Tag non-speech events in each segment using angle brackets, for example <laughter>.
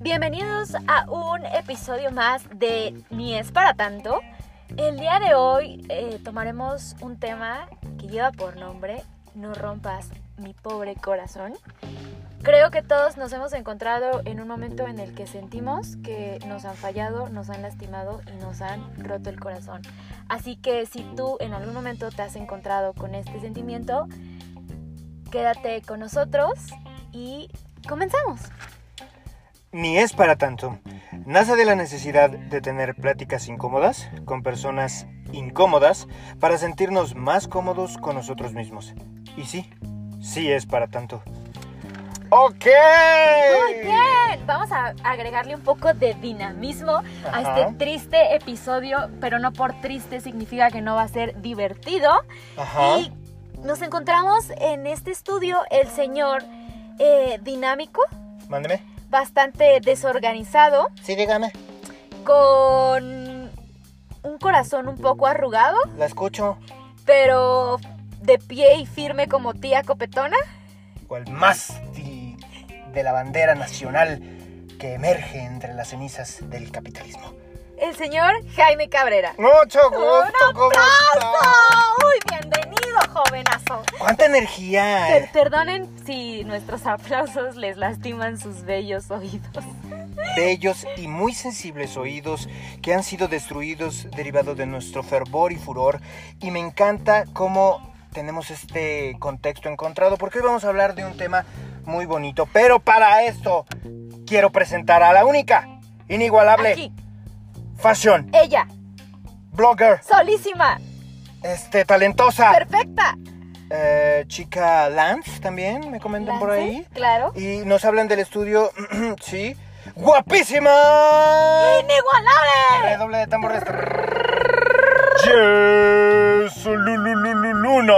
Bienvenidos a un episodio más de Ni es para tanto. El día de hoy eh, tomaremos un tema que lleva por nombre No rompas mi pobre corazón. Creo que todos nos hemos encontrado en un momento en el que sentimos que nos han fallado, nos han lastimado y nos han roto el corazón. Así que si tú en algún momento te has encontrado con este sentimiento, quédate con nosotros y comenzamos. Ni es para tanto. Nace de la necesidad de tener pláticas incómodas con personas incómodas para sentirnos más cómodos con nosotros mismos. Y sí, sí es para tanto. ¡Ok! Muy bien, vamos a agregarle un poco de dinamismo a Ajá. este triste episodio, pero no por triste significa que no va a ser divertido. Ajá. Y nos encontramos en este estudio el señor eh, dinámico, Mándeme. bastante desorganizado, Sí, dígame. con un corazón un poco arrugado, La escucho. pero de pie y firme como tía copetona. Cual mástil de la bandera nacional que emerge entre las cenizas del capitalismo. El señor Jaime Cabrera. Mucho ¡Un gusto, ¿cómo está? ¡Uy, bienvenido, jovenazo! ¡Cuánta energía! Per- perdonen si nuestros aplausos les lastiman sus bellos oídos. bellos y muy sensibles oídos que han sido destruidos derivado de nuestro fervor y furor. Y me encanta cómo tenemos este contexto encontrado, porque hoy vamos a hablar de un tema muy bonito. Pero para esto quiero presentar a la única, inigualable, Aquí, fashion, ella, blogger, solísima, este, talentosa, perfecta. eh, chica Lance también, me comentan por ahí. Claro. Y nos hablan del estudio, <clears throat> sí, guapísima. ¡Inigualable! Redoble de tambores. Yes, Luna.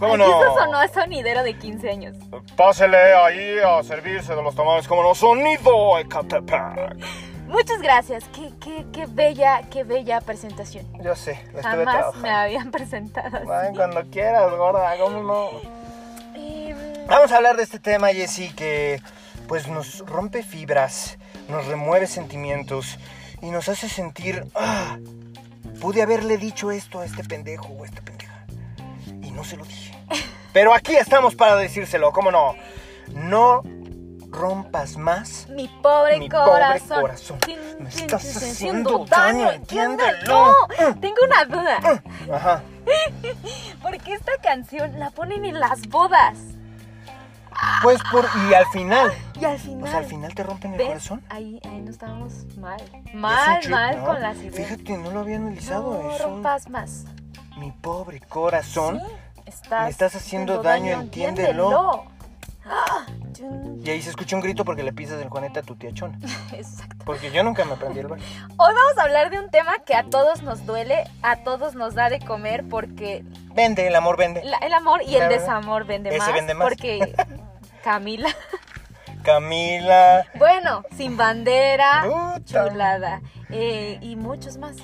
¿Cómo no? eso sonó a sonidero de 15 años. Pásele ahí a servirse de los tamales como no sonido Ecatepec. Muchas gracias. Qué, qué, qué bella, qué bella presentación. Yo sé, la estuve Jamás trabajando. me habían presentado así. Cuando quieras, gorda, cómo no. Em, Vamos a hablar de este tema, Jessy, que pues nos rompe fibras, nos remueve sentimientos y nos hace sentir, ah, pude haberle dicho esto a este pendejo o a esta pendeja y no se lo dije. <laughs> Pero aquí estamos para decírselo, ¿cómo no? No rompas más. mi pobre Mi pobre corazón. Me estás haciendo daño, entiéndelo. No, tengo una duda. Ajá. <laughs> ¿Por qué esta canción la ponen en las bodas? Pues por y al final, <gasps> Y al final. o sea, al final te rompen el ¿ves? corazón. Ahí, ahí no estábamos mal. Mal, mal ¿no? con las ideas. Fíjate, no lo había analizado. no es un- rompas más. Mi pobre corazón. Sí, estás me estás haciendo daño, entiéndelo. ¡Ah! Y ahí se escucha un grito porque le pisas el juanete a tu tía Chona. <laughs> Exacto. Porque yo nunca me aprendí el baile. Hoy vamos a hablar de un tema que a todos nos duele, a todos nos da de comer porque Vende, el amor vende. la- el amor y el desamor vende Ese más. vende más. Porque <laughs> Camila, Camila. bueno, sin bandera, chulada eh, y muchos más.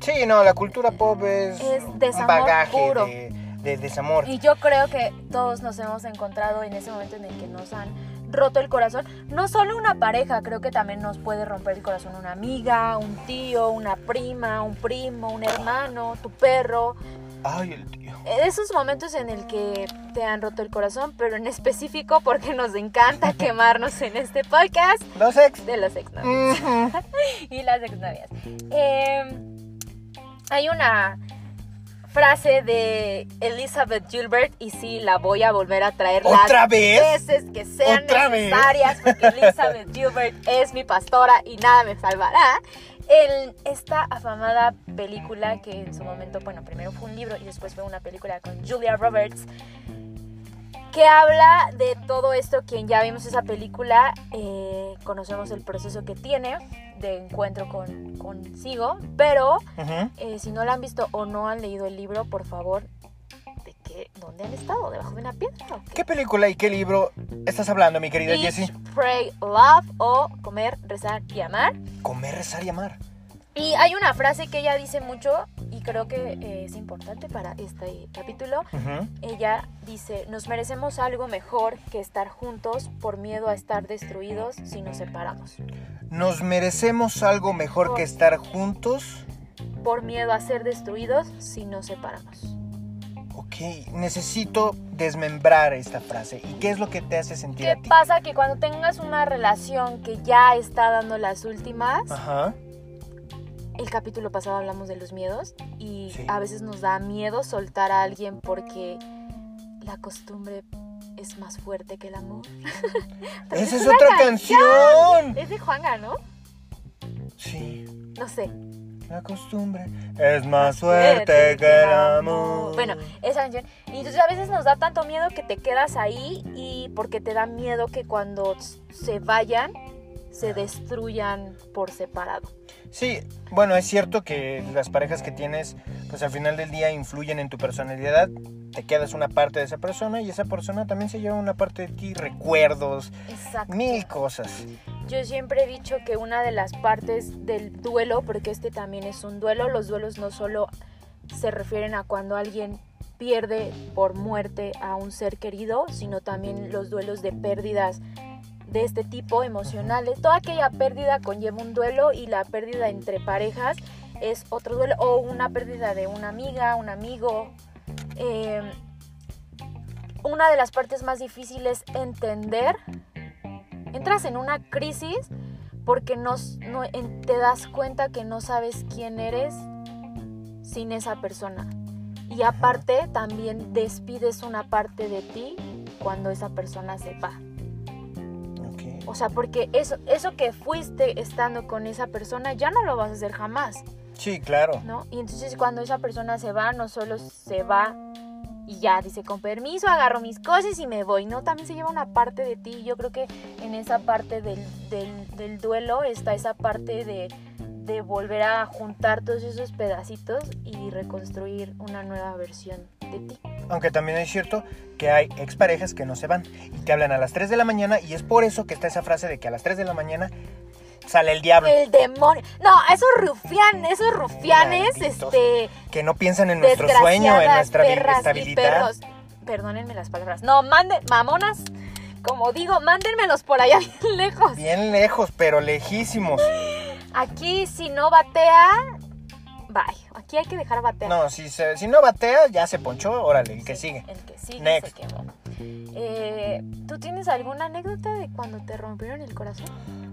Sí, no, la cultura pop es, Es un desamor bagaje puro. de, de desamor. Y yo creo que todos nos hemos encontrado en ese momento en el que nos han roto el corazón. No solo una pareja, creo que también nos puede romper el corazón una amiga, un tío, una prima, un primo, un hermano, tu perro. Ay, el tío. Esos momentos en el que te han roto el corazón, pero en específico porque nos encanta <laughs> quemarnos en este podcast Los ex. de los exnovios Ujú. <laughs> y las exnovias. Eh, hay una frase de Elizabeth Gilbert y sí, la voy a volver a traer ¿Otra las vez? veces que sean ¿Otra vez? necesarias porque <laughs> Elizabeth Gilbert es mi pastora y nada me salvará. En esta afamada película que en su momento, bueno, primero fue un libro y después fue una película con Julia Roberts que habla de todo esto. Quien ya vimos esa película, eh, conocemos el proceso que tiene de encuentro con consigo, pero eh, si no la han visto o no han leído el libro, por favor, ¿de qué? ¿Dónde han estado? ¿Debajo de una piedra? o qué? ¿Qué película y qué libro estás hablando, mi querida Jessie? Pray, Love o Comer, Rezar y Amar. Comer, rezar y amar. Y hay una frase que ella dice mucho y creo que eh, es importante para este capítulo. Ujú. Ella dice, nos merecemos algo mejor que estar juntos por miedo a estar destruidos si nos separamos. Nos merecemos algo mejor que estar juntos. Por miedo a ser destruidos si nos separamos. Ok, necesito desmembrar esta frase. ¿Y qué es lo que te hace sentir ¿Qué a ti? pasa? Que cuando tengas una relación que ya está dando las últimas, Ajá. El capítulo pasado hablamos de los miedos y Sí. a veces nos da miedo soltar a alguien porque la costumbre es más fuerte que el amor. <laughs> Esa es otra canción. Es de Juanga, ¿no? Sí. No sé. La costumbre es más fuerte que el amor. Bueno, esa canción. Y entonces a veces nos da tanto miedo que te quedas ahí y porque te da miedo que cuando se vayan se destruyan por separado. Sí, bueno, es cierto que las parejas que tienes, pues al final del día influyen en tu personalidad. Te quedas una parte de esa persona y esa persona también se lleva una parte de ti, recuerdos, Exacto. mil cosas. Yo siempre he dicho que una de las partes del duelo, porque este también es un duelo, los duelos no solo se refieren a cuando alguien pierde por muerte a un ser querido, sino también los duelos de pérdidas de este tipo emocionales. Toda aquella pérdida conlleva un duelo y la pérdida entre parejas es otro duelo o una pérdida de una amiga, un amigo. Eh, una de las partes más difíciles entender entras en una crisis porque no, te das cuenta que no sabes quién eres sin esa persona. Y aparte también despides una parte de ti cuando esa persona se va. O sea, porque eso, eso que fuiste estando con esa persona ya no lo vas a hacer jamás, Sí, claro. ¿no? Y entonces cuando esa persona se va, no solo se va y ya dice con permiso, agarro mis cosas y me voy, ¿no? También se lleva una parte de ti. Yo creo que en esa parte del, del- del duelo está esa parte de, de volver a juntar todos esos pedacitos y reconstruir una nueva versión de ti. Aunque también es cierto que hay exparejas que no se van y te hablan a las 3 de la mañana y es por eso que está esa frase de que a las 3 de la mañana sale el diablo. El demonio. No, esos rufianes, esos rufianes, Malditos. este... Que no piensan en nuestro sueño, en nuestra estabilidad. Perdónenme las palabras. No, manden, mamonas. Como digo, mándenmelos por allá <laughs> bien lejos. Bien lejos, pero lejísimos. Aquí, si no batea, bye. Aquí hay que dejar batear. No, si, se- si no batea, ya se ponchó, órale, el que sigue. El que sigue Next. se quemó. Eh, ¿Tú tienes alguna anécdota de cuando te rompieron el corazón?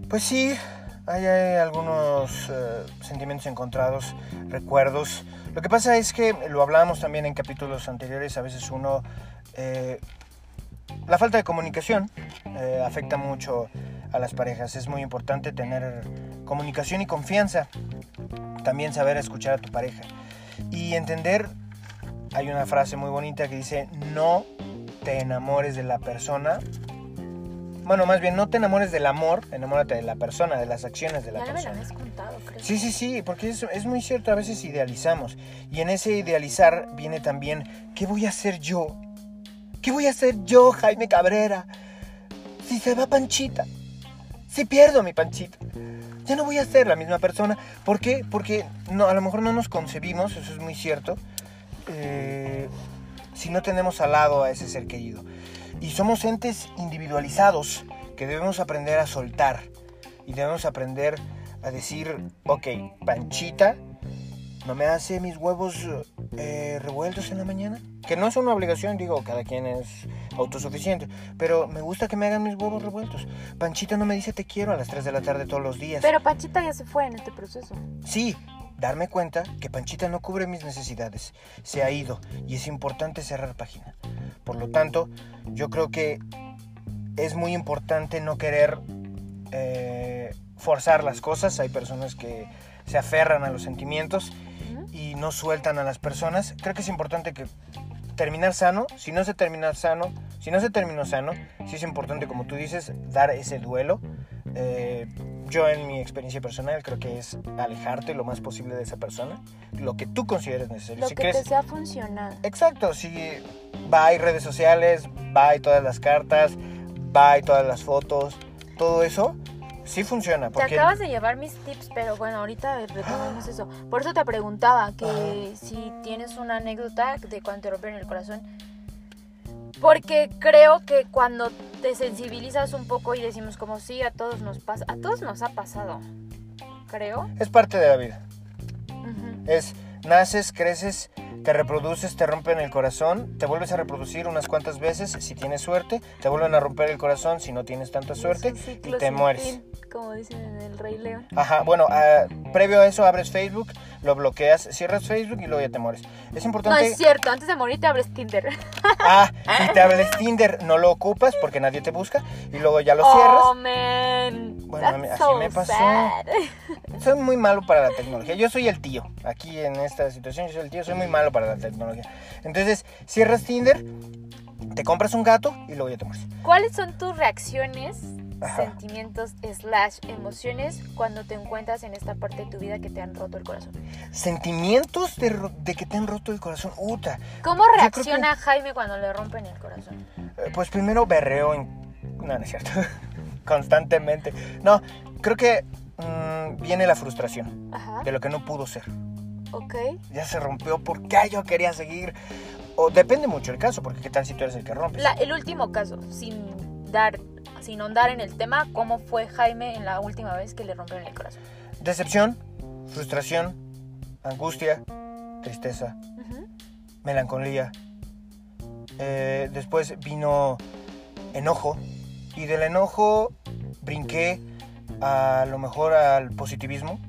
Pues sí, hay, hay algunos eh, sentimientos encontrados, recuerdos. Lo que pasa es que lo hablábamos también en capítulos anteriores, a veces uno... eh, la falta de comunicación afecta mucho a las parejas. Es muy importante tener comunicación y confianza. También saber escuchar a tu pareja. Y entender, hay una frase muy bonita que dice, no te enamores de la persona bueno, más bien, no te enamores del amor, enamórate de la persona, de las acciones de la Ya me persona. habías contado, creo. Sí, sí, sí, porque es, es muy cierto, a veces idealizamos. Y en ese idealizar viene también, ¿qué voy a hacer yo? ¿Qué voy a hacer yo, Jaime Cabrera? Si se va Panchita, si pierdo mi Panchita, ya no voy a ser la misma persona. ¿Por qué? Porque no, a lo mejor no nos concebimos, eso es muy cierto, eh, si no tenemos al lado a ese ser querido. Y somos entes individualizados que debemos aprender a soltar y debemos aprender a decir, ok, Panchita no me hace mis huevos eh, revueltos en la mañana. Que no es una obligación, digo, cada quien es autosuficiente. Pero me gusta que me hagan mis huevos revueltos. Panchita no me dice te quiero a las 3 de la tarde todos los días. Pero Pachita ya se fue en este proceso. Sí, darme cuenta que Panchita no cubre mis necesidades. Se ha ido y es importante cerrar página. Por lo tanto, yo creo que es muy importante no querer eh, forzar las cosas. Hay personas que se aferran a los sentimientos Y no sueltan a las personas. Creo que es importante que terminar sano. Si no se termina sano, si no se terminó sano, sí es importante, como tú dices, dar ese duelo. Eh, yo en mi experiencia personal creo que es alejarte lo más posible de esa persona, lo que tú consideres necesario. Lo si que crees, te sea funcional. Exacto, si va y redes sociales, va y todas las cartas, va y todas las fotos, todo eso, Sí funciona. Te Porque acabas de llevar mis tips, pero bueno, ahorita retomamos eso. Por eso te preguntaba que si tienes una anécdota de cuando te rompieron el corazón. Porque creo que cuando te sensibilizas un poco y decimos como sí, a todos nos pasa, a todos nos ha pasado, creo. es parte de la vida. Es, naces, creces, te reproduces, te rompen el corazón, te vuelves a reproducir unas cuantas veces si tienes suerte, te vuelven a romper el corazón si no tienes tanta suerte y te sin mueres. fin, como dicen en el Rey León. Ajá, bueno, ah, previo a eso abres Facebook, lo bloqueas, cierras Facebook y luego ya te mueres. Es No importante... es cierto, antes de morir te abres Tinder. <laughs> Ah, y te abres Tinder, no lo ocupas porque nadie te busca y luego ya lo Oh, cierras. man. Bueno, That's así so me pasó. sad. Soy muy malo para la tecnología. Yo soy el tío. Aquí en esta situación yo soy el tío, soy muy malo para la tecnología. Entonces, cierras Tinder, te compras un gato y luego ya te mueres. ¿Cuáles son tus reacciones, Ajá. sentimientos, slash, emociones cuando te encuentras en esta parte de tu vida que te han roto el corazón? Sentimientos de, ro- de que te han roto el corazón. Uta. ¿Cómo reacciona Jaime cuando le rompen el corazón? Eh, Pues primero berreo en... No, no es cierto. <laughs> Constantemente. No, creo que mm, viene la frustración Ajá, de lo que no pudo ser. Ok. Ya se rompió porque yo quería seguir. O depende mucho el caso, porque qué tal si tú eres el que rompes. La- el último caso, sin dar, sin ahondar en el tema, ¿cómo fue Jaime en la última vez que le rompieron el corazón? Decepción, frustración, angustia, tristeza, melancolía. Eh, después vino enojo. Y del enojo brinqué a lo mejor al positivismo,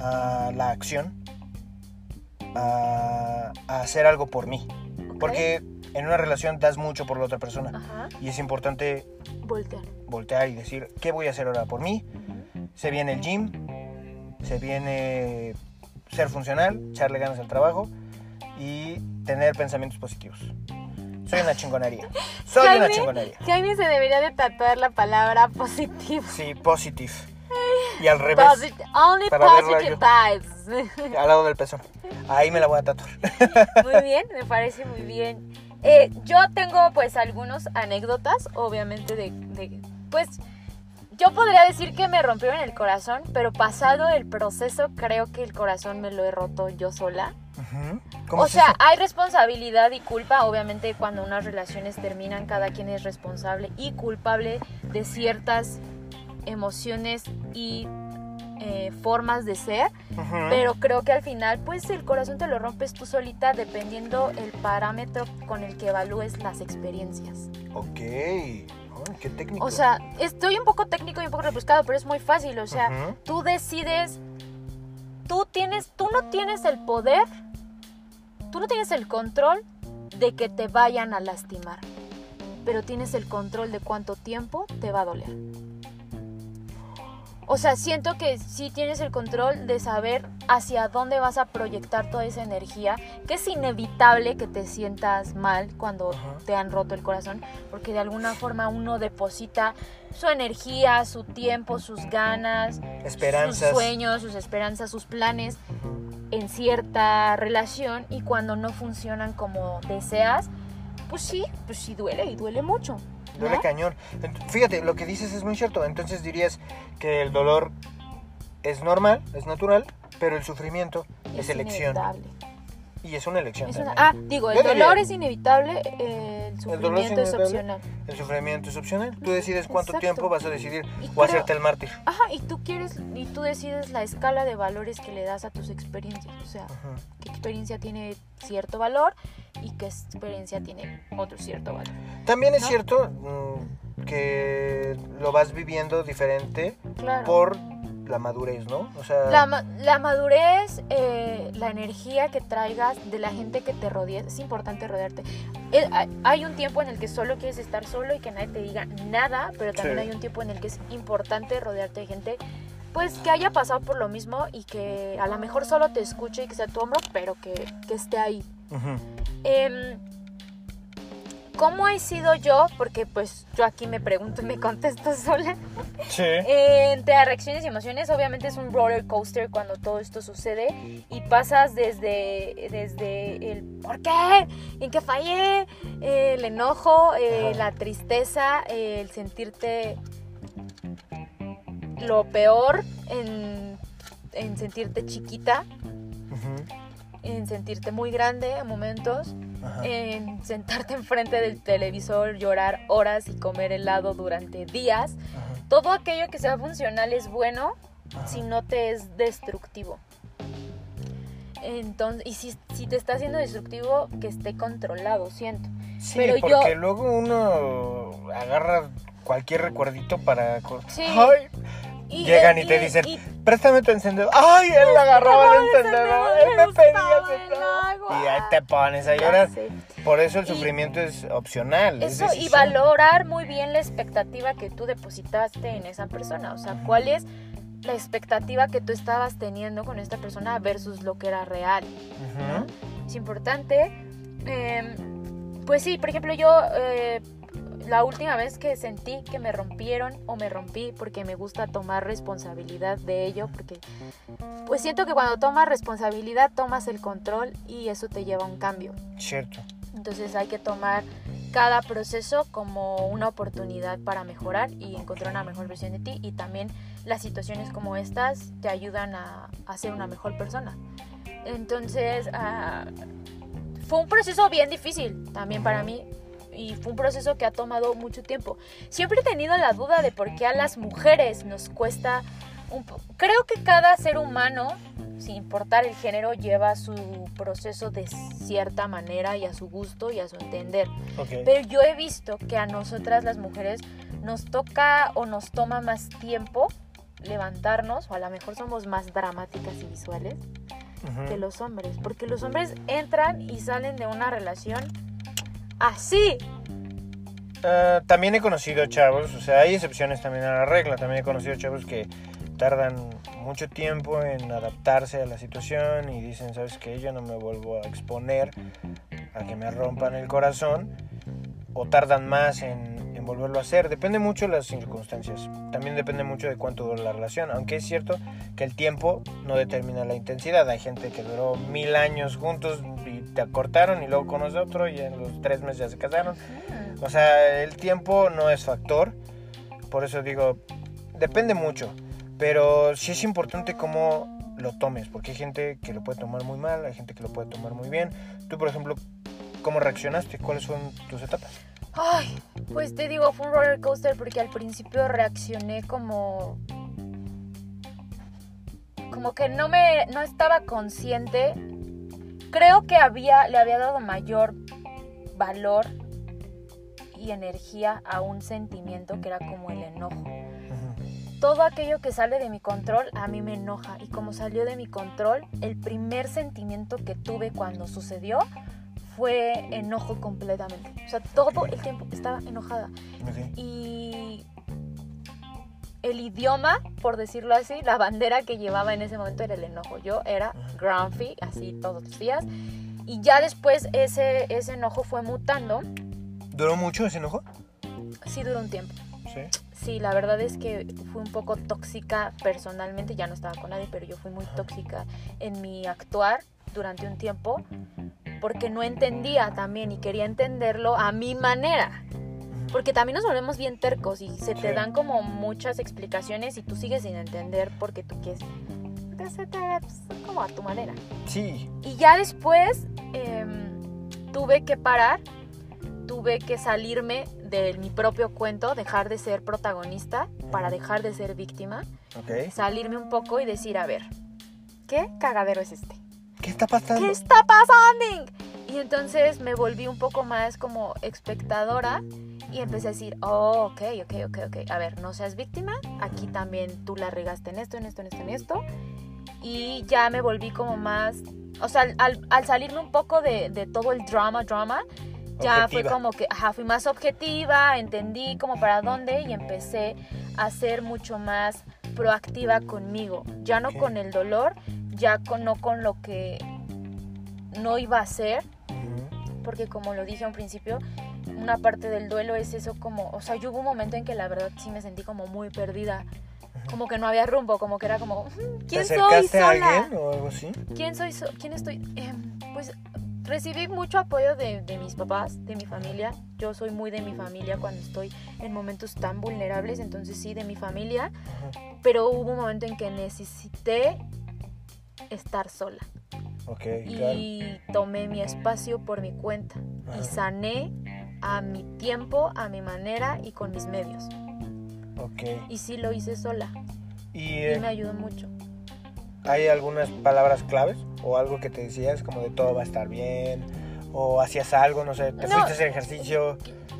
a la acción, a, a hacer algo por mí. Porque en una relación das mucho por la otra persona. Ajá, Y es importante voltear. voltear y decir, ¿qué voy a hacer ahora por mí? Se viene el gym, se viene ser funcional, echarle ganas al trabajo y tener pensamientos positivos. Soy una chingonería. <laughs> Soy una chingonería. Jaime se debería de tatuar la palabra positivo. Sí, positive. Y al revés, Posit- only positive vibes. al lado del pezón. Ahí me la voy a tatuar. <laughs> Muy bien, me parece muy bien. Eh, yo tengo pues algunos anécdotas, obviamente de, de- pues yo podría decir que me rompieron el corazón, pero pasado el proceso creo que el corazón me lo he roto yo sola. Ujú. ¿Cómo O sea, hay responsabilidad y culpa, obviamente cuando unas relaciones terminan cada quien es responsable y culpable de ciertas emociones y eh, formas de ser. Pero creo que al final, pues el corazón te lo rompes tú solita dependiendo el parámetro con el que evalúes las experiencias. Ok. Qué técnico. O sea, estoy un poco técnico y un poco rebuscado, pero es muy fácil. O sea, tú decides, tú tienes, tú no tienes el poder, tú no tienes el control de que te vayan a lastimar, pero tienes el control de cuánto tiempo te va a doler. O sea, siento que sí tienes el control de saber hacia dónde vas a proyectar toda esa energía, que es inevitable que te sientas mal cuando Ajá. te han roto el corazón, porque de alguna forma uno deposita su energía, su tiempo, sus ganas, Esperanzas. sus sueños, sus esperanzas, sus planes en cierta relación y cuando no funcionan como deseas, pues sí, pues sí duele y duele mucho. Duele cañón. Fíjate, lo que dices es muy cierto. Entonces dirías que el dolor es normal, es natural, pero el sufrimiento es, elección. inevitable. Y es una elección. Es una- también. ah, digo, el Yo diría- dolor es inevitable, el es sufrimiento es, opcional. El sufrimiento es opcional. Tú decides cuánto Exacto. tiempo vas a decidir Y o creo- hacerte el mártir. Ajá, y tú quieres, y tú decides la escala de valores que le das a tus experiencias. O sea, qué experiencia tiene cierto valor y qué experiencia tiene otro cierto valor. También es ¿No? cierto mm, que lo vas viviendo diferente Claro. por la madurez, ¿no? O sea, La, la madurez, eh, la energía que traigas de la gente que te rodea, es importante rodearte. Eh, hay- un tiempo en el que solo quieres estar solo y que nadie te diga nada, pero también Sí. hay un tiempo en el que es importante rodearte de gente pues que haya pasado por lo mismo y que a lo mejor solo te escuche y que sea tu hombro, pero que, que esté ahí. ¿Cómo he sido yo? Porque pues yo aquí me pregunto y me contesto <laughs> sola. Sí. Eh, Entre reacciones y emociones, obviamente es un roller coaster cuando todo esto sucede y pasas desde, desde el ¿por qué? ¿En qué fallé? Eh, el enojo, eh, la tristeza, el sentirte lo peor en, en sentirte chiquita, Ujú, en sentirte muy grande en momentos, ajá. en sentarte enfrente del televisor, llorar horas y comer helado durante días. Ajá, Todo aquello que sea funcional es bueno ajá. si no te es destructivo. Entonces, y si, si te está haciendo destructivo, que esté controlado, siento. Sí, pero yo- porque luego uno agarra cualquier recuerdito para... Sí. Ay, Y- Llegan y y- te dicen, y- préstame tu encendedor. ¡Ay, él <laughs> agarraba el el encendedor! Él me pedía gustaba ese el todo". agua. Y ahí te pones a llorar. Por eso el sufrimiento es opcional. es Eso y valorar muy bien la expectativa que tú depositaste en esa persona. O sea, cuál es la expectativa que tú estabas teniendo con esta persona versus lo que era real. Es importante. eh, pues sí, por ejemplo, yo eh, la última vez que sentí que me rompieron o me rompí porque me gusta tomar responsabilidad de ello, porque pues siento que cuando tomas responsabilidad tomas el control y eso te lleva a un cambio. Cierto. Entonces hay que tomar cada proceso como una oportunidad para mejorar y encontrar una mejor versión de ti y también las situaciones como estas te ayudan a, a ser una mejor persona. Entonces ah, fue un proceso bien difícil también para mí y fue un proceso que ha tomado mucho tiempo. Siempre he tenido la duda de por qué a las mujeres nos cuesta un po- Creo que cada ser humano, sin importar el género, lleva su proceso de cierta manera y a su gusto y a su entender. Ok. Pero yo he visto que a nosotras las mujeres nos toca o nos toma más tiempo levantarnos, o a lo mejor somos más dramáticas y visuales que los hombres, porque los hombres entran y salen de una relación así. Ah, también he conocido chavos, o sea, hay excepciones también a la regla. También he conocido chavos que tardan mucho tiempo en adaptarse a la situación y dicen, ¿sabes qué? Yo no me vuelvo a exponer a que me rompan el corazón. O tardan más en, en volverlo a hacer. Depende mucho de las circunstancias. También depende mucho de cuánto dura la relación. Aunque es cierto que el tiempo no determina la intensidad. Hay gente que duró mil años juntos te acortaron y luego conoces a otro y en los tres meses ya se casaron. O sea, el tiempo no es factor. Por eso digo, depende mucho. Pero sí es importante cómo lo tomes. Porque hay gente que lo puede tomar muy mal, hay gente que lo puede tomar muy bien. Tú, por ejemplo, ¿cómo reaccionaste? ¿Cuáles fueron tus etapas? Ay, pues te digo, fue un roller coaster porque al principio reaccioné como. Como que no me. no estaba consciente. Creo que había. le había dado mayor valor y energía a un sentimiento que era como el enojo. Todo aquello que sale de mi control a mí me enoja. Y como salió de mi control, el primer sentimiento que tuve cuando sucedió fue enojo completamente. O sea, todo el tiempo estaba enojada. Y el idioma, por decirlo así, la bandera que llevaba en ese momento era el enojo. Yo era grumpy, así todos los días. Y ya después ese, ese enojo fue mutando. ¿Duró mucho ese enojo? Sí duró un tiempo. Sí. Sí, la verdad es que fui un poco tóxica personalmente, ya no estaba con nadie, pero yo fui muy tóxica en mi actuar durante un tiempo porque no entendía también y quería entenderlo a mi manera. Porque también nos volvemos bien tercos y se te dan como muchas explicaciones y tú sigues sin entender porque tú quieres hacer como a tu manera. Sí. Y ya después em, tuve que parar, tuve que salirme de mi propio cuento, dejar de ser protagonista para dejar de ser víctima, Ok. salirme un poco y decir, a ver, ¿qué cagadero es este? ¿Qué está pasando? ¿Qué está pasando? Y entonces me volví un poco más como espectadora y empecé a decir, oh, ok, ok, ok, ok, a ver, no seas víctima, aquí también tú la regaste en esto, en esto, en esto, en esto. Y ya me volví como más, o sea, al, al salirme un poco de, de todo el drama, drama, ya fue Objetiva. como que, ajá, fui más objetiva, entendí como para dónde y empecé a ser mucho más proactiva conmigo, ya no Ok. con el dolor, ya con, no con lo que no iba a hacer, porque como lo dije a un principio, una parte del duelo es eso como, o sea, yo hubo un momento en que la verdad sí me sentí como muy perdida, como que no había rumbo, como que era como, "Mm, ¿quién ¿Te soy acercaste a sola? alguien o algo así? ¿Quién soy? so- ¿Quién estoy? Em, pues recibí mucho apoyo de, de mis papás, de mi familia. Yo soy muy de mi familia cuando estoy en momentos tan vulnerables, entonces sí, de mi familia. Pero hubo un momento en que necesité estar sola Ok, claro. y tomé mi espacio por mi cuenta y sané a mi tiempo, a mi manera y con mis medios. Ok. Y sí lo hice sola ¿Y y eh, me ayudó mucho. hay algunas palabras claves o algo que te decías como de todo va a estar bien? ¿O hacías algo, no sé, te No. fuiste a hacer ejercicio?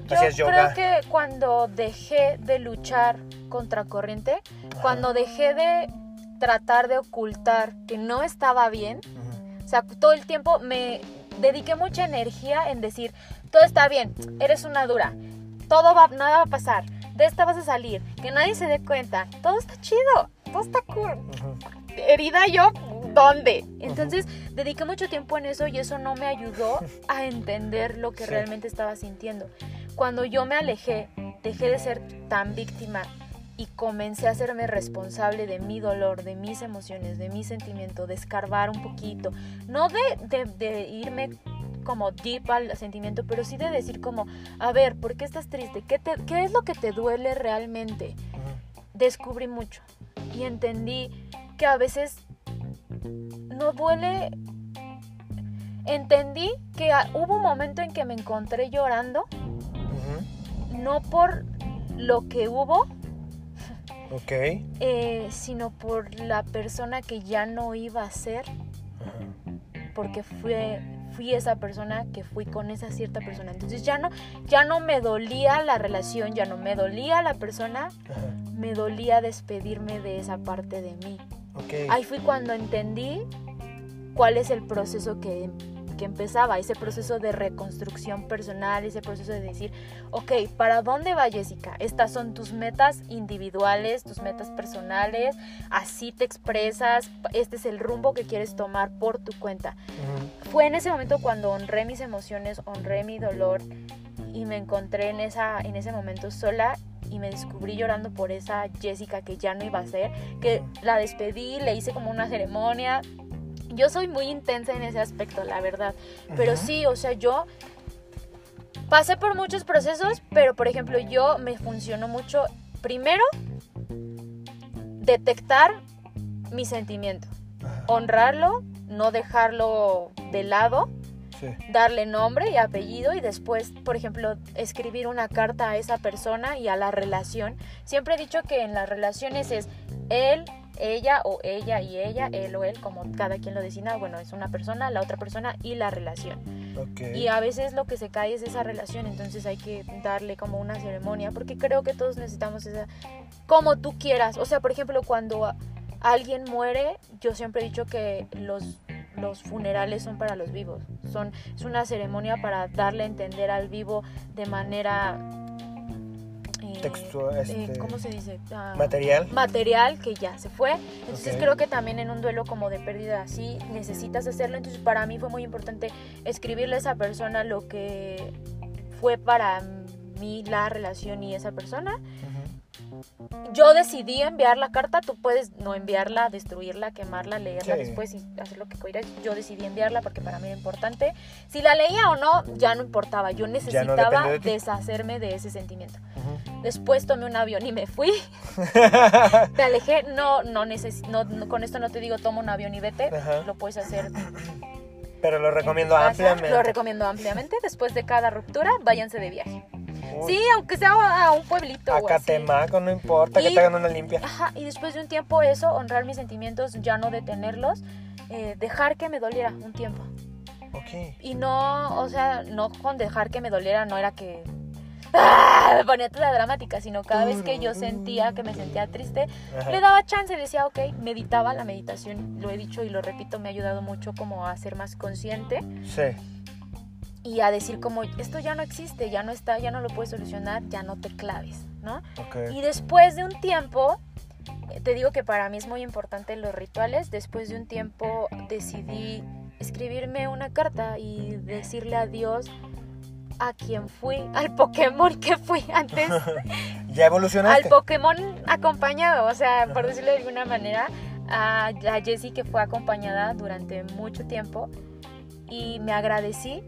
Yo ¿Hacías yoga? creo que cuando dejé de luchar contra corriente, Ajá. cuando dejé de tratar de ocultar que no estaba bien, o sea, todo el tiempo me dediqué mucha energía en decir, todo está bien, eres una dura, todo va, nada va a pasar, de esta vas a salir, que nadie se dé cuenta, todo está chido, todo está cool. Herida yo, ¿dónde? Entonces dediqué mucho tiempo en eso y eso no me ayudó a entender lo que Sí. realmente estaba sintiendo. Cuando yo me alejé, dejé de ser tan víctima y comencé a hacerme responsable de mi dolor, de mis emociones, de mi sentimiento, de escarbar un poquito, no de, de- de irme como deep al sentimiento, pero sí de decir como, a ver, ¿por qué estás triste? ¿Qué, te- qué es lo que te duele realmente? Descubrí mucho y entendí que a veces no duele. Entendí que a- hubo un momento en que me encontré llorando, no por lo que hubo, Ok. eh, sino por la persona que ya no iba a ser, porque fue, fui esa persona que fui con esa cierta persona. Entonces ya no, ya no me dolía la relación, ya no me dolía la persona, Ajá. me dolía despedirme de esa parte de mí. Ok. Ahí fui cuando entendí cuál es el proceso que, que empezaba, ese proceso de reconstrucción personal, ese proceso de decir, ok, ¿para dónde va Jessica? Estas son tus metas individuales, tus metas personales, así te expresas, este es el rumbo que quieres tomar por tu cuenta. Fue en ese momento cuando honré mis emociones, honré mi dolor y me encontré en, esa, en ese momento sola y me descubrí llorando por esa Jessica que ya no iba a ser, que la despedí, le hice como una ceremonia. Yo soy muy intensa en ese aspecto, la verdad. Pero sí, o sea, yo pasé por muchos procesos, pero por ejemplo, yo me funcionó mucho, primero, detectar mi sentimiento, honrarlo, no dejarlo de lado Sí. darle nombre y apellido y después, por ejemplo, escribir una carta a esa persona y a la relación. Siempre he dicho que en las relaciones es él, ella o ella y ella, él o él, como cada quien lo designa. Bueno, es una persona, la otra persona y la relación. Y a veces lo que se cae es esa relación, entonces hay que darle como una ceremonia, porque creo que todos necesitamos esa, como tú quieras. O sea, por ejemplo, cuando alguien muere, yo siempre he dicho que los, los funerales son para los vivos. Son, es una ceremonia para darle a entender al vivo de manera... Textual, este, ¿Cómo se dice? Ah, Material. material que ya se fue. Entonces Ok. creo que también en un duelo como de pérdida así necesitas hacerlo. Entonces para mí fue muy importante escribirle a esa persona lo que fue para mí la relación y esa persona. Yo decidí enviar la carta, tú puedes no enviarla, destruirla, quemarla, leerla Sí. después y hacer lo que quieras. Yo decidí enviarla porque para mí era importante. Si la leía o no, ya no importaba. Yo necesitaba depende de deshacerme de ese sentimiento. Ujú. Después tomé un avión y me fui. <laughs> Me alejé, no, no, neces no, no- con esto no te digo toma un avión y vete, Ajá. lo puedes hacer Pero lo recomiendo ampliamente. lo recomiendo ampliamente, después de cada ruptura, váyanse de viaje. Uy, Sí, aunque sea a un pueblito A. Catemaco, no importa que te hagan una limpia. Ajá, y después de un tiempo eso, honrar mis sentimientos, ya no detenerlos, eh, dejar que me doliera un tiempo. Ok. Y no, o sea, no con dejar que me doliera, no era que ¡ah! me ponía toda dramática, sino cada vez que yo sentía que me sentía triste, Ajá. le daba chance, decía, ok, meditaba la meditación, lo he dicho y lo repito, me ha ayudado mucho como a ser más consciente Sí. y a decir como, esto ya no existe, ya no está, ya no lo puedes solucionar, ya no te claves, ¿no? Ok. Y después de un tiempo, eh, te digo que para mí es muy importante los rituales, después de un tiempo decidí escribirme una carta y decirle adiós a quien fui, al Pokémon que fui antes, <laughs> ¿Ya evolucionaste? al Pokémon acompañado, o sea, por decirlo de alguna manera, a, a Jessie que fue acompañada durante mucho tiempo y me agradecí.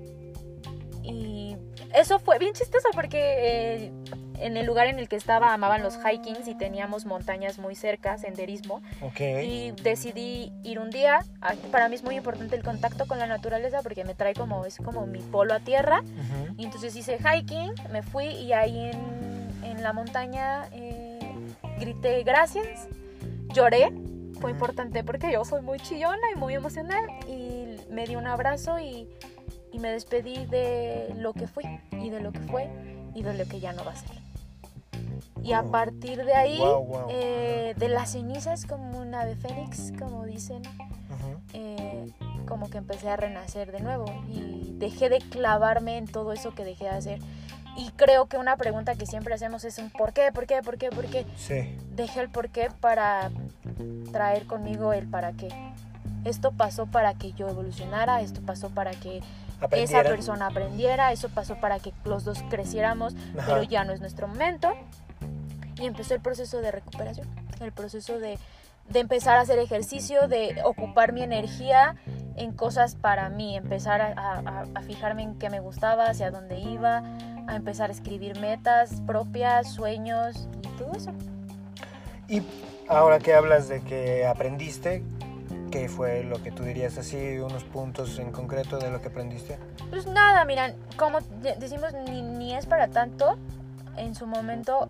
Y eso fue bien chistoso porque eh, en el lugar en el que estaba amaban los hikings y teníamos montañas muy cerca, senderismo. Ok. Y decidí ir un día. Para mí es muy importante el contacto con la naturaleza porque me trae como, es como mi polo a tierra. Ujú. Y entonces hice hiking, me fui y ahí en, en la montaña eh, grité gracias, lloré. Fue importante porque yo soy muy chillona y muy emocional. Y me di un abrazo y, y me despedí de lo que fui y de lo que fue y de lo que ya no va a ser. Y a partir de ahí, Wow, wow. eh, de las cenizas como un ave fénix, como dicen, eh, como que empecé a renacer de nuevo y dejé de clavarme en todo eso que dejé de hacer. Y creo que una pregunta que siempre hacemos es un ¿por qué? ¿Por qué? ¿Por qué? ¿Por qué? Sí. Dejé el por qué para traer conmigo el para qué. Esto pasó para que yo evolucionara, esto pasó para que esa persona aprendiera, eso pasó para que los dos creciéramos, Ajá. pero ya no es nuestro momento. Y empezó el proceso de recuperación, el proceso de, de empezar a hacer ejercicio, de ocupar mi energía en cosas para mí, empezar a, a- a fijarme en qué me gustaba, hacia dónde iba, a empezar a escribir metas propias, sueños y todo eso. Y ahora que hablas de que aprendiste, ¿qué fue lo que tú dirías así, unos puntos en concreto de lo que aprendiste? Pues nada, miran, como de- decimos, ni, ni es para tanto. En su momento,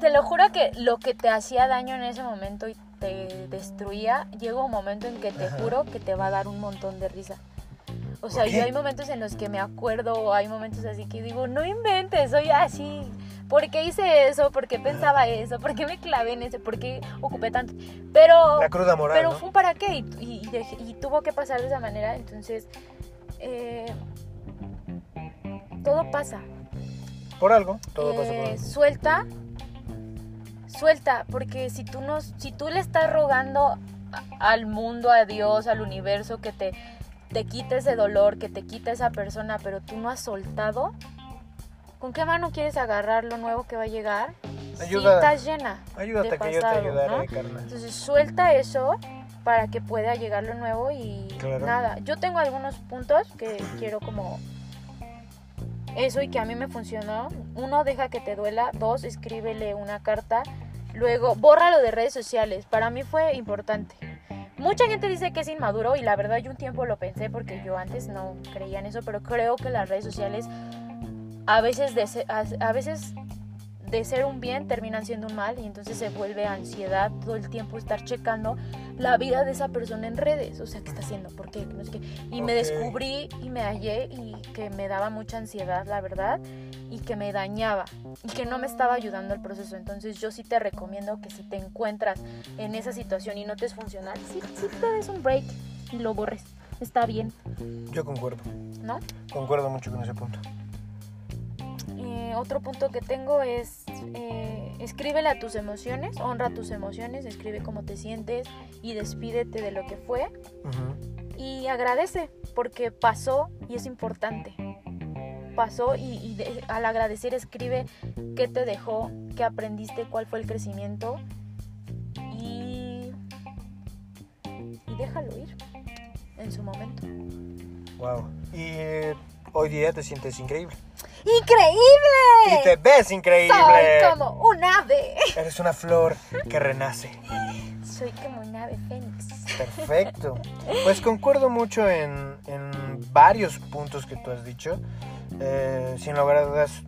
te lo juro que lo que te hacía daño en ese momento y te destruía, llega un momento en que te Ajá. juro que te va a dar un montón de risa. O sea, yo hay momentos en los que me acuerdo, o hay momentos así que digo, no inventes, soy así. ¿Por qué hice eso? ¿Por qué pensaba eso? ¿Por qué me clavé en eso? ¿Por qué ocupé tanto? Pero La cruda moral, pero ¿no? fue un para qué y, y- y dejé- y tuvo que pasar de esa manera. Entonces, eh, todo pasa. Por algo, todo pasa por Eh, algo. Suelta, suelta, porque si tú, no, si tú le estás rogando al mundo, a Dios, al universo, que te, te quite ese dolor, que te quite esa persona, pero tú no has soltado, ¿con qué mano quieres agarrar lo nuevo que va a llegar? Ayuda- si estás llena. Ayúdate de que yo te pasado, ayudaré, ¿no? carnal. Entonces suelta eso para que pueda llegar lo nuevo y Claro. nada. Yo tengo algunos puntos que quiero como eso y que a mí me funcionó. Uno, deja que te duela. Dos, escríbele una carta. Luego, bórralo de redes sociales. Para mí fue importante. Mucha gente dice que es inmaduro y la verdad yo un tiempo lo pensé porque yo antes no creía en eso, pero creo que las redes sociales a veces de a, veces de ser un bien terminan siendo un mal y entonces se vuelve ansiedad todo el tiempo estar checando la vida de esa persona en redes, o sea, ¿qué está haciendo? ¿Por qué? No. Y me descubrí y me hallé y que me daba mucha ansiedad, la verdad, y que me dañaba y que no me estaba ayudando al proceso. Entonces yo sí te recomiendo que si te encuentras en esa situación y no te es funcional, sí, sí te des un break y lo borres. Está bien, Yo concuerdo. ¿no? Concuerdo mucho con ese punto. Eh, otro punto que tengo es eh, escríbele a tus emociones, honra tus emociones, escribe cómo te sientes y despídete de lo que fue Ujú. y agradece porque pasó y es importante. Pasó y, y de- al agradecer escribe qué te dejó, qué aprendiste, cuál fue el crecimiento y, y déjalo ir en su momento. Wow. Y eh, hoy día te sientes increíble. ¡Increíble! Y te ves increíble. Soy como un ave. Eres una flor que renace. Soy como un ave fénix. Perfecto. Pues concuerdo mucho en, en varios puntos que tú has dicho. Eh, sin lugar a dudas,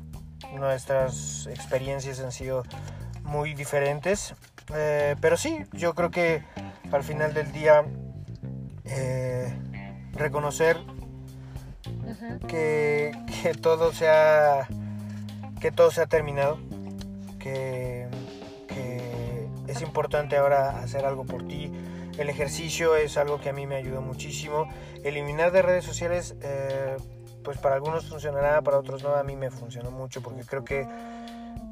nuestras experiencias han sido muy diferentes. Eh, pero sí, yo creo que al final del día eh, reconocer que, que todo se ha que todo se ha terminado que es importante ahora hacer algo por ti. El ejercicio es algo que a mí me ayudó muchísimo. Eliminar de redes sociales eh, pues para algunos funcionará para otros no. A mí me funcionó mucho porque creo que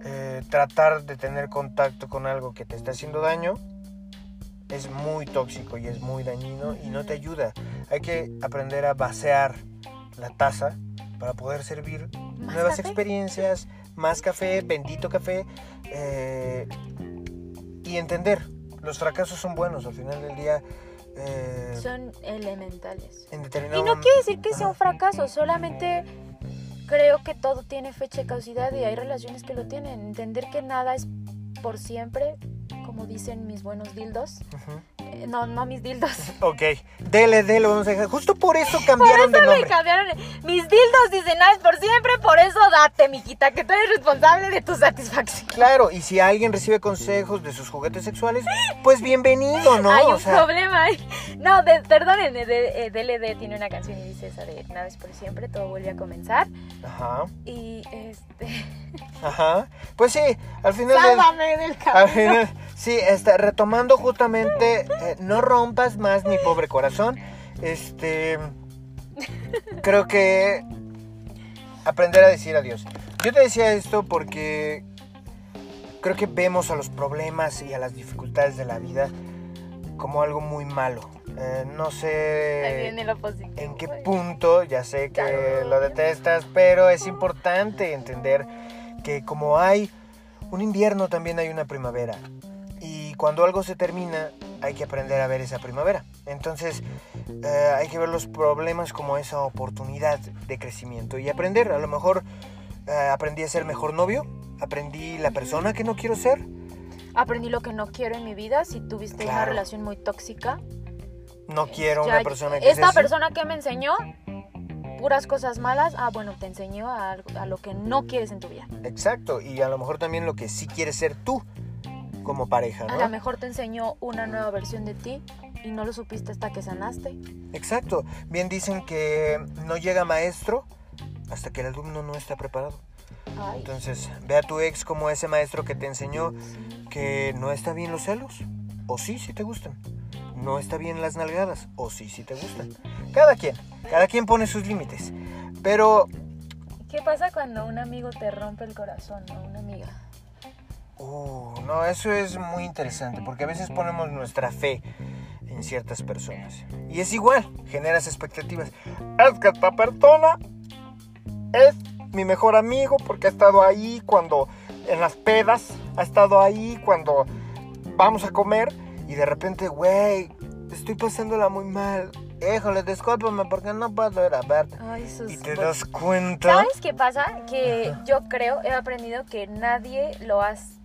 eh, tratar de tener contacto con algo que te está haciendo daño es muy tóxico y es muy dañino y no te ayuda. Hay que aprender a vaciar la taza para poder servir ¿Más nuevas café? experiencias, más café, bendito café, eh, y entender, los fracasos son buenos, al final del día eh, Son elementales. en determinado Y no quiere decir que sea un fracaso, solamente creo que todo tiene fecha de caducidad y hay relaciones que lo tienen. Entender que nada es por siempre, como dicen mis buenos dildos. Eh, no, no mis dildos. <laughs> Ok, dele, dele, vamos a dejar. Justo por eso cambiaron de Me nombre. cambiaron. Mis dildos dicen nada es por siempre, por eso date, mijita, que tú eres responsable de tu satisfacción. Claro, y si alguien recibe consejos de sus juguetes sexuales, pues bienvenido, ¿no? Hay O un sea, problema. No, de, perdonen, de- de- eh, DLD tiene una canción y dice esa de nada es por siempre, todo vuelve a comenzar. Ajá, Y este. <laughs> ajá. Pues sí, al final del, Sálvame del al camino. final, sí, está retomando justamente, eh, no rompas más mi pobre corazón. Este, creo que aprender a decir adiós. Yo te decía esto porque creo que vemos a los problemas y a las dificultades de la vida como algo muy malo. Eh, no sé positivo. en qué güey. punto, ya sé que Claro. lo detestas, pero es importante entender que como hay un invierno, también hay una primavera. Cuando algo se termina, hay que aprender a ver esa primavera. Entonces, eh, hay que ver los problemas como esa oportunidad de crecimiento y aprender. A lo mejor eh, aprendí a ser mejor novio, aprendí la persona que no quiero ser. Aprendí lo que no quiero en mi vida. Si tuviste una relación muy tóxica, No quiero ya- una persona que esta persona que me enseñó puras cosas malas, ah, bueno, te enseñó a, a lo que no quieres en tu vida. Exacto, y a lo mejor también lo que sí quieres ser tú como pareja, A ¿no? lo mejor te enseñó una nueva versión de ti y no lo supiste hasta que sanaste. Exacto. Bien dicen que no llega maestro hasta que el alumno no está preparado. Ay, Entonces, ve a tu ex como ese maestro que te enseñó sí. que no está bien los celos. O sí, si te gustan. No está bien las nalgadas. O sí, si te gustan. Cada quien. Cada quien pone sus límites. Pero, ¿Qué pasa cuando un amigo te rompe el corazón o una amiga? Uh, no, eso es muy interesante. Porque a veces ponemos nuestra fe en ciertas personas. Y es igual, generas expectativas. Es que esta persona es mi mejor amigo porque ha estado ahí cuando en las pedas, ha estado ahí cuando vamos a comer y de repente, güey, estoy pasándola muy mal. Híjole, discúlpame porque no puedo ir a verte. Ay, sus Y te das cuenta. ¿Sabes qué pasa? Que yo creo, he aprendido que nadie lo hace.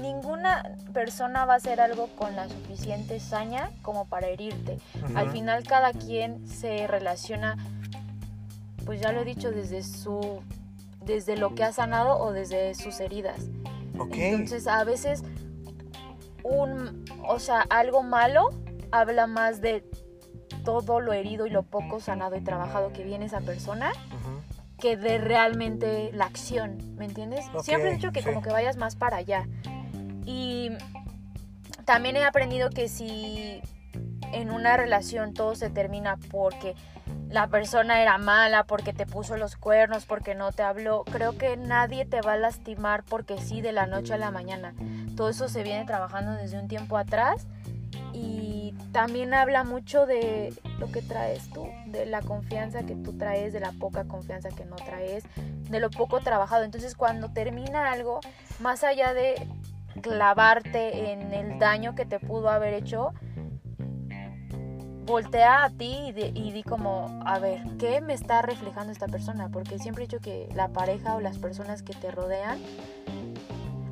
Ninguna persona va a hacer algo con la suficiente saña como para herirte. Al final cada quien se relaciona, pues ya lo he dicho, desde su desde lo que ha sanado o desde sus heridas. Ok. Entonces, a veces un, o sea, algo malo habla más de todo lo herido y lo poco sanado y trabajado que viene esa persona que de realmente la acción, ¿me entiendes? Siempre he dicho que sí. como que vayas más para allá. Y también he aprendido que si en una relación todo se termina porque la persona era mala, porque te puso los cuernos, porque no te habló, creo que nadie te va a lastimar porque sí de la noche a la mañana. Todo eso se viene trabajando desde un tiempo atrás y también habla mucho de lo que traes tú, de la confianza que tú traes, de la poca confianza que no traes, de lo poco trabajado. Entonces cuando termina algo, más allá de clavarte en el daño que te pudo haber hecho, voltea a ti y, di- y di como, a ver, ¿qué me está reflejando esta persona? Porque siempre he dicho que la pareja o las personas que te rodean...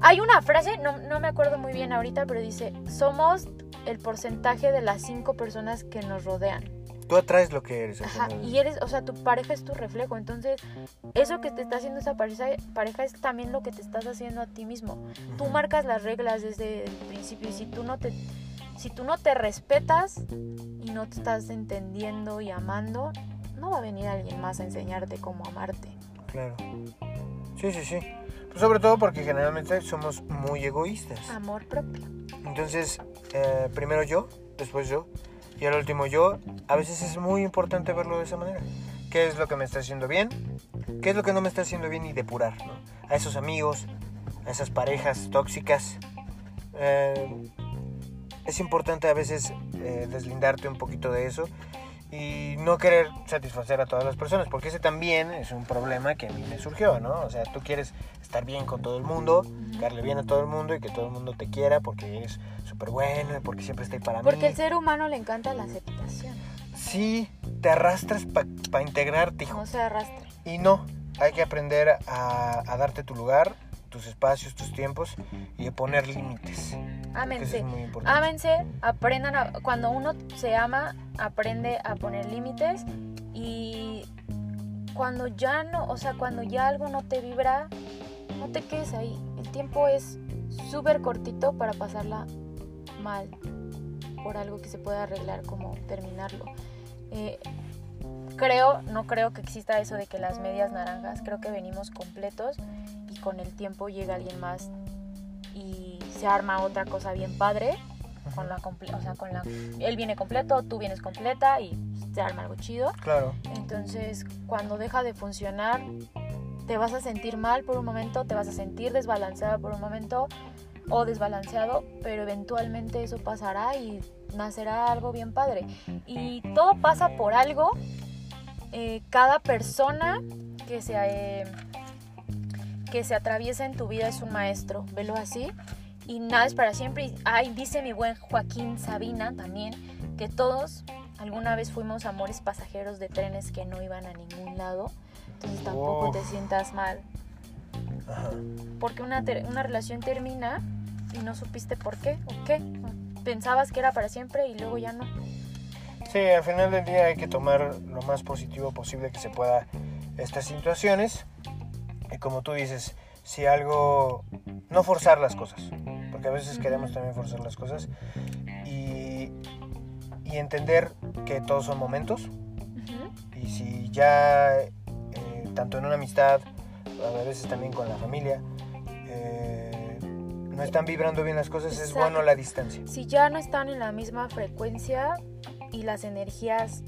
Hay una frase, no, no me acuerdo muy bien ahorita, pero dice, somos el porcentaje de las cinco personas que nos rodean. Tú atraes lo que eres. Ajá, final. y eres, o sea, tu pareja es tu reflejo. Entonces, eso que te está haciendo esa pareja, pareja es también lo que te estás haciendo a ti mismo. Tú marcas las reglas desde el principio y si tú no te si tú no te respetas y no te estás entendiendo y amando, no va a venir alguien más a enseñarte cómo amarte. Claro. Sí, sí, sí. Pues sobre todo porque generalmente somos muy egoístas. Amor propio. Entonces, eh, primero yo, después yo, y al último yo. A veces es muy importante verlo de esa manera. ¿Qué es lo que me está haciendo bien? ¿Qué es lo que no me está haciendo bien? Y depurar, ¿no? A esos amigos, a esas parejas tóxicas. Eh, es importante a veces eh, deslindarte un poquito de eso y no querer satisfacer a todas las personas, porque ese también es un problema que a mí me surgió, ¿no? O sea, tú quieres estar bien con todo el mundo, darle bien a todo el mundo y que todo el mundo te quiera porque eres súper bueno y porque siempre está ahí para Porque mí. el ser humano le encanta la aceptación. Sí, te arrastras para integrarte, hijo. No se arrastra. Y no, hay que aprender a, a darte tu lugar, tus espacios, tus tiempos y a poner límites. Ámense. es. Ámense, aprendan a, cuando uno se ama, aprende a poner límites y cuando ya no, o sea, cuando ya algo no te vibra, no te quedes ahí. El tiempo es súper cortito para pasarla mal por algo que se pueda arreglar como terminarlo. Eh, creo, no creo que exista eso de que las medias naranjas, creo que venimos completos con el tiempo llega alguien más y se arma otra cosa bien padre con la o sea, con la él viene completo, tú vienes completa y se arma algo chido. Claro, Entonces, cuando deja de funcionar, te vas a sentir mal por un momento, te vas a sentir desbalanceada por un momento o desbalanceado, pero eventualmente eso pasará y nacerá algo bien padre. Y todo pasa por algo. Eh, cada persona que se, eh, que se atraviesa en tu vida es un maestro, velo así. Y nada es para siempre. Ay, dice mi buen Joaquín Sabina también que todos alguna vez fuimos amores pasajeros de trenes que no iban a ningún lado. Entonces tampoco te Uf. sientas mal. ajá. Porque una, una relación termina y no supiste por qué o qué. Pensabas que era para siempre y luego ya no. Sí, al final del día hay que tomar lo más positivo posible que se pueda estas situaciones. Como tú dices, si algo, no forzar las cosas, porque a veces queremos también forzar las cosas. Y, y entender que todos son momentos. Y si ya, eh, tanto en una amistad, a veces también con la familia, eh, no están vibrando bien las cosas, es bueno la distancia. Si ya no están en la misma frecuencia y las energías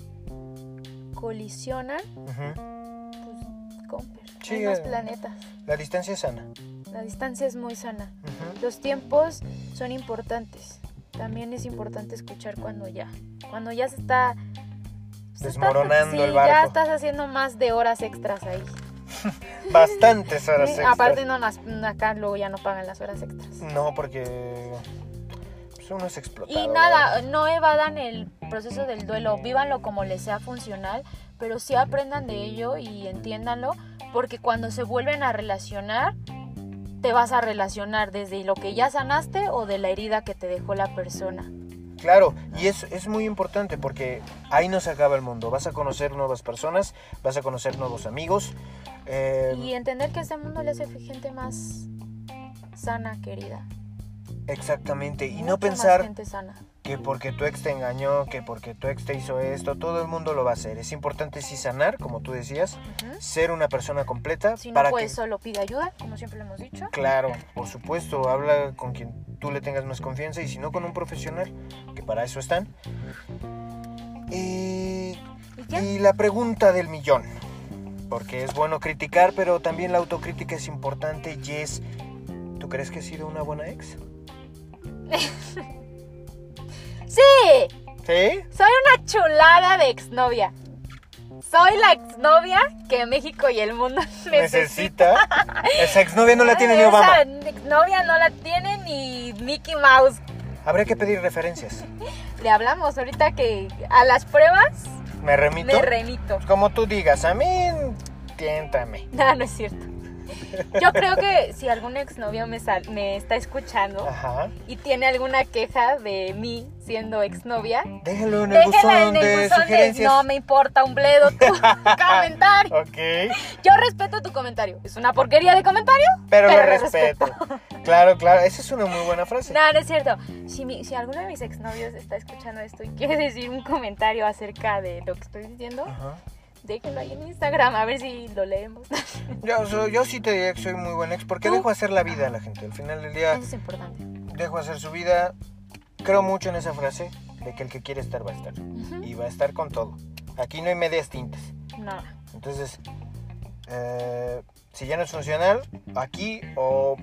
colisionan, pues comper. Sí, más eh. planetas. La distancia es sana. La distancia es muy sana. Ujú. Los tiempos son importantes. También es importante escuchar cuando ya, cuando ya se está se está- Desmoronando sí, el ya barco. estás haciendo más de horas extras ahí. <laughs> Bastantes horas extras. Aparte no acá luego ya no pagan las horas extras. No, porque pues, uno es explotado. Y nada, no evadan el proceso del duelo, vívanlo como les sea funcional, pero sí aprendan de ello y entiéndanlo, porque cuando se vuelven a relacionar, te vas a relacionar desde lo que ya sanaste o de la herida que te dejó la persona. Claro, y es, es muy importante porque ahí no se acaba el mundo. Vas a conocer nuevas personas, vas a conocer nuevos amigos. eh, Y entender que este mundo le hace gente más sana, querida. exactamente. Y Mucha no más pensar gente sana. Que porque tu ex te engañó, que porque tu ex te hizo esto, todo el mundo lo va a hacer. Es importante sí sanar, como tú decías, ser una persona completa Si no para puedes, que solo pide ayuda, como siempre lo hemos dicho. Claro, por supuesto, habla con quien tú le tengas más confianza y si no con un profesional, que para eso están. Y, ¿Y ya? y la pregunta del millón, porque es bueno criticar, pero también la autocrítica es importante y es, ¿tú crees que he sido una buena ex? <laughs> ¡Sí! ¿Sí? Soy una chulada de exnovia. Soy la exnovia que México y el mundo <laughs> necesita. Necesita. Esa exnovia no la tiene ni Esa Obama. exnovia no la tiene ni Mickey Mouse. Habría que pedir referencias. <laughs> Le hablamos ahorita que a las pruebas ¿Me remito? me remito. Como tú digas, a mí, tiéntame. <laughs> No, no es cierto. Yo creo que si algún exnovio me, sal- me está escuchando Ajá. y tiene alguna queja de mí siendo exnovia, Déjalo en el déjela buzón en de el buzón de sugerencias. no me importa un bledo tu <laughs> comentario. Ok, Yo respeto tu comentario. ¿Es una porquería de comentario? pero, Pero lo lo respeto. <laughs> Claro, claro, esa es una muy buena frase. No, no es cierto. Si, mi- si alguno de mis exnovios está escuchando esto y quiere decir un comentario acerca de lo que estoy diciendo, Ajá. Déjenlo ahí en Instagram a ver si lo leemos. <laughs> Yo, soy- yo sí te diría que soy muy buen ex porque ¿Tú? dejo hacer la vida a la gente. Al final del día, Eso es importante. dejo hacer su vida. Creo mucho en esa frase de que el que quiere estar va a estar. Y va a estar con todo. Aquí no hay medias tintas. No. Entonces, eh, si ya no es funcional, aquí o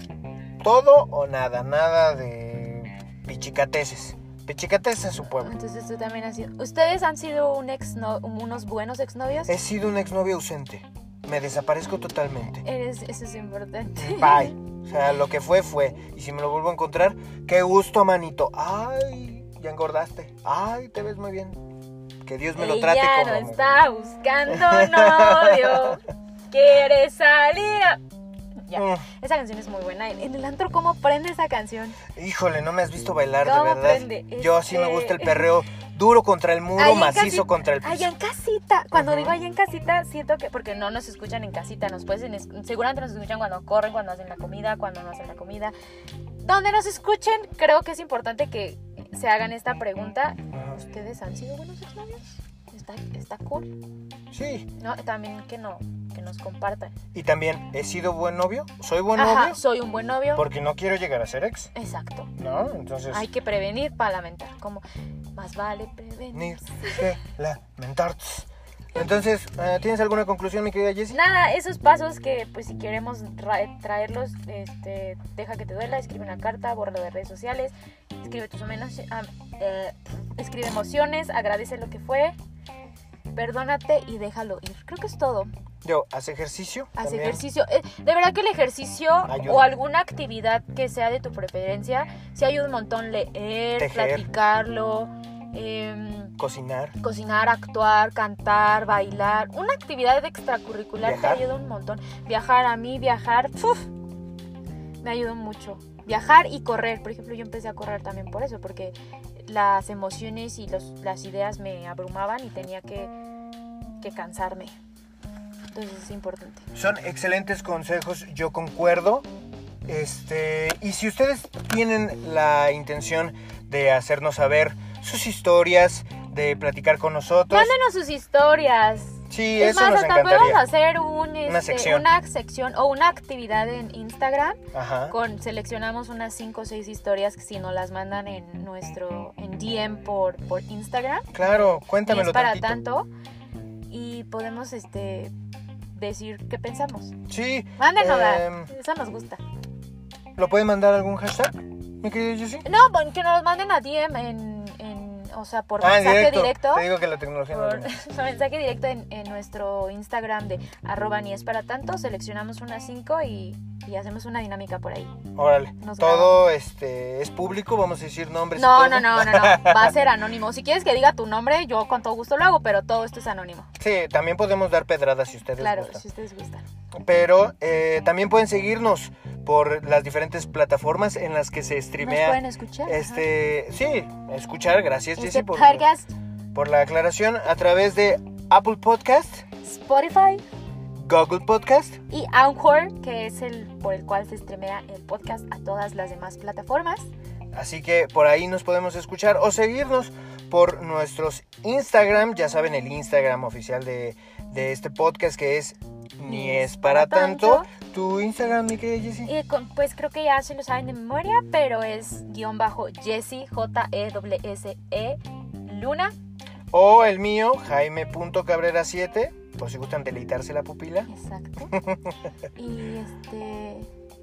todo o nada, nada de pichicateces. Pichicates es su pueblo. Entonces tú también has sido... ¿Ustedes han sido un ex unos buenos exnovios? He sido un exnovio ausente. Me desaparezco totalmente. Eres, eso es importante. Bye. <laughs> O sea, lo que fue, fue. Y si me lo vuelvo a encontrar, qué gusto, manito. Ay, ya engordaste. Ay, te ves muy bien. Que Dios me lo trate Ella como... no está buscando novio. <laughs> Quiere salir a... Ya, Mm. esa canción es muy buena. En el antro, ¿cómo prende esa canción? Híjole, no me has visto bailar, de ¿Cómo verdad. prende? Yo Este- sí me gusta el perreo duro contra el muro, macizo casita- contra el piso. Allá en casita. Cuando digo allá en casita, siento que. Porque no nos escuchan en casita. Nos pueden, seguramente nos escuchan cuando corren, cuando hacen la comida, cuando no hacen la comida. Donde nos escuchen, creo que es importante que se hagan esta pregunta. ¿Ustedes han sido buenos exnovios? Está, está cool. Sí. No, también que no, que nos compartan. Y también, ¿he sido buen novio? ¿Soy buen Ajá, novio? soy un buen novio. Porque no quiero llegar a ser ex, Exacto. ¿no? Entonces, Hay que prevenir para lamentar. Como más vale prevenir. ni que lamentar. Entonces, eh, ¿tienes alguna conclusión, mi querida Jessie? Nada, esos pasos que pues si queremos tra- traerlos, este, deja que te duela, escribe una carta, bórralo de redes sociales, escribe tus menos, escribe emociones, agradece lo que fue, perdónate y déjalo ir. Creo que es todo. Yo, haz ejercicio. Haz también. ejercicio. Eh, de verdad que el ejercicio Ayuda. o alguna actividad que sea de tu preferencia, sí ayuda un montón leer, Tejer. platicarlo, em, Cocinar. cocinar, actuar, cantar, bailar, una actividad extracurricular Viajar. te ayuda un montón. Viajar a mí, viajar, me ayudó mucho. Viajar y correr, por ejemplo, yo empecé a correr también por eso, porque las emociones y los, las ideas me abrumaban y tenía que, que cansarme. Entonces es importante. Son excelentes consejos, yo concuerdo. Este, y si ustedes tienen la intención de hacernos saber sus historias, de platicar con nosotros, Mándenos sus historias. sí, es eso más, nos hasta podemos encantaría. hacer un, este, sección. una sección o una actividad en Instagram Ajá. con seleccionamos unas 5 o 6 historias que si nos las mandan en nuestro en DM por, por Instagram Claro, y cuéntamelo es para tantito. tanto y podemos este decir qué pensamos Sí, mándenos Em. eso nos gusta ¿lo pueden mandar algún hashtag, mi querido Jessie? no que nos manden a DM en o sea por Ah, en mensaje directo. directo, Te digo que la tecnología no por <laughs> mensaje directo en, en nuestro Instagram de arroba ni es para tanto seleccionamos unas 5 y, y hacemos una dinámica por ahí Órale. Nos Todo este es público, vamos a decir nombres. No, no, no, no, no. Va a ser anónimo. Si quieres que diga tu nombre, yo con todo gusto lo hago, pero todo esto es anónimo. Sí, también podemos dar pedradas si ustedes Claro, gustan. si ustedes gustan. Pero eh, también pueden seguirnos por las diferentes plataformas en las que se ¿Nos streamea. pueden escuchar? Este, sí, escuchar, gracias Este por la aclaración a través de Apple Podcast, Spotify Google Podcast, y Anchor, que es el por el cual se streamea el podcast a todas las demás plataformas. así que por ahí nos podemos escuchar o seguirnos por nuestros Instagram, ya saben el Instagram oficial de, de este podcast que es Ni es para tanto. Tu Instagram, mi querida Jessie. Y con- pues creo que ya se lo saben de memoria, pero es guion bajo Jessie, J-E-S-E, Luna. O el mío, Jaime.cabrera7, por si gustan deleitarse la pupila. Exacto. <laughs> Y este.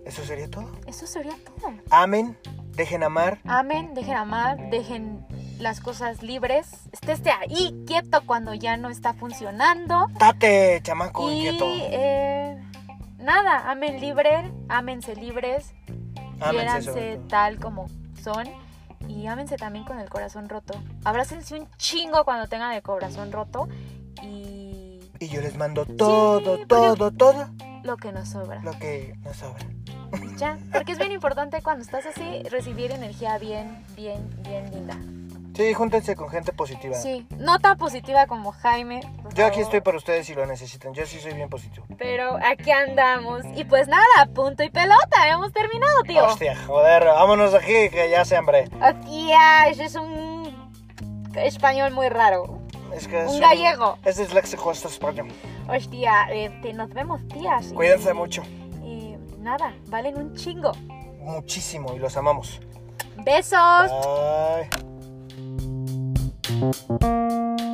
Eso sería todo. Eso sería todo. Amen, dejen amar. Amen, dejen amar, dejen las cosas libres. Estéste ahí quieto cuando ya no está funcionando. Tate, chamaco y inquieto. eh, nada, amen libre, ámense libres, quiéranse tal como son. Y ámense también con el corazón roto. Abrácense un chingo cuando tengan el corazón roto. Y Y yo les mando todo, todo, todo lo que nos sobra. lo que nos sobra. Ya, porque es bien importante cuando estás así recibir energía bien, bien, bien linda. Sí, júntense con gente positiva. Sí, no tan positiva como Jaime. Yo aquí estoy para ustedes si lo necesitan. Yo sí soy bien positivo. Pero aquí andamos. Y pues nada, punto y pelota. Hemos terminado, tío. Hostia, joder, vámonos aquí que ya se hambre. Hostia, eso es un español muy raro. Es que Un es gallego. Es disléxico este español. Hostia, este, nos vemos, tías. Y- Cuídense mucho. Y nada, valen un chingo. Muchísimo y los amamos. Besos. Bye. Música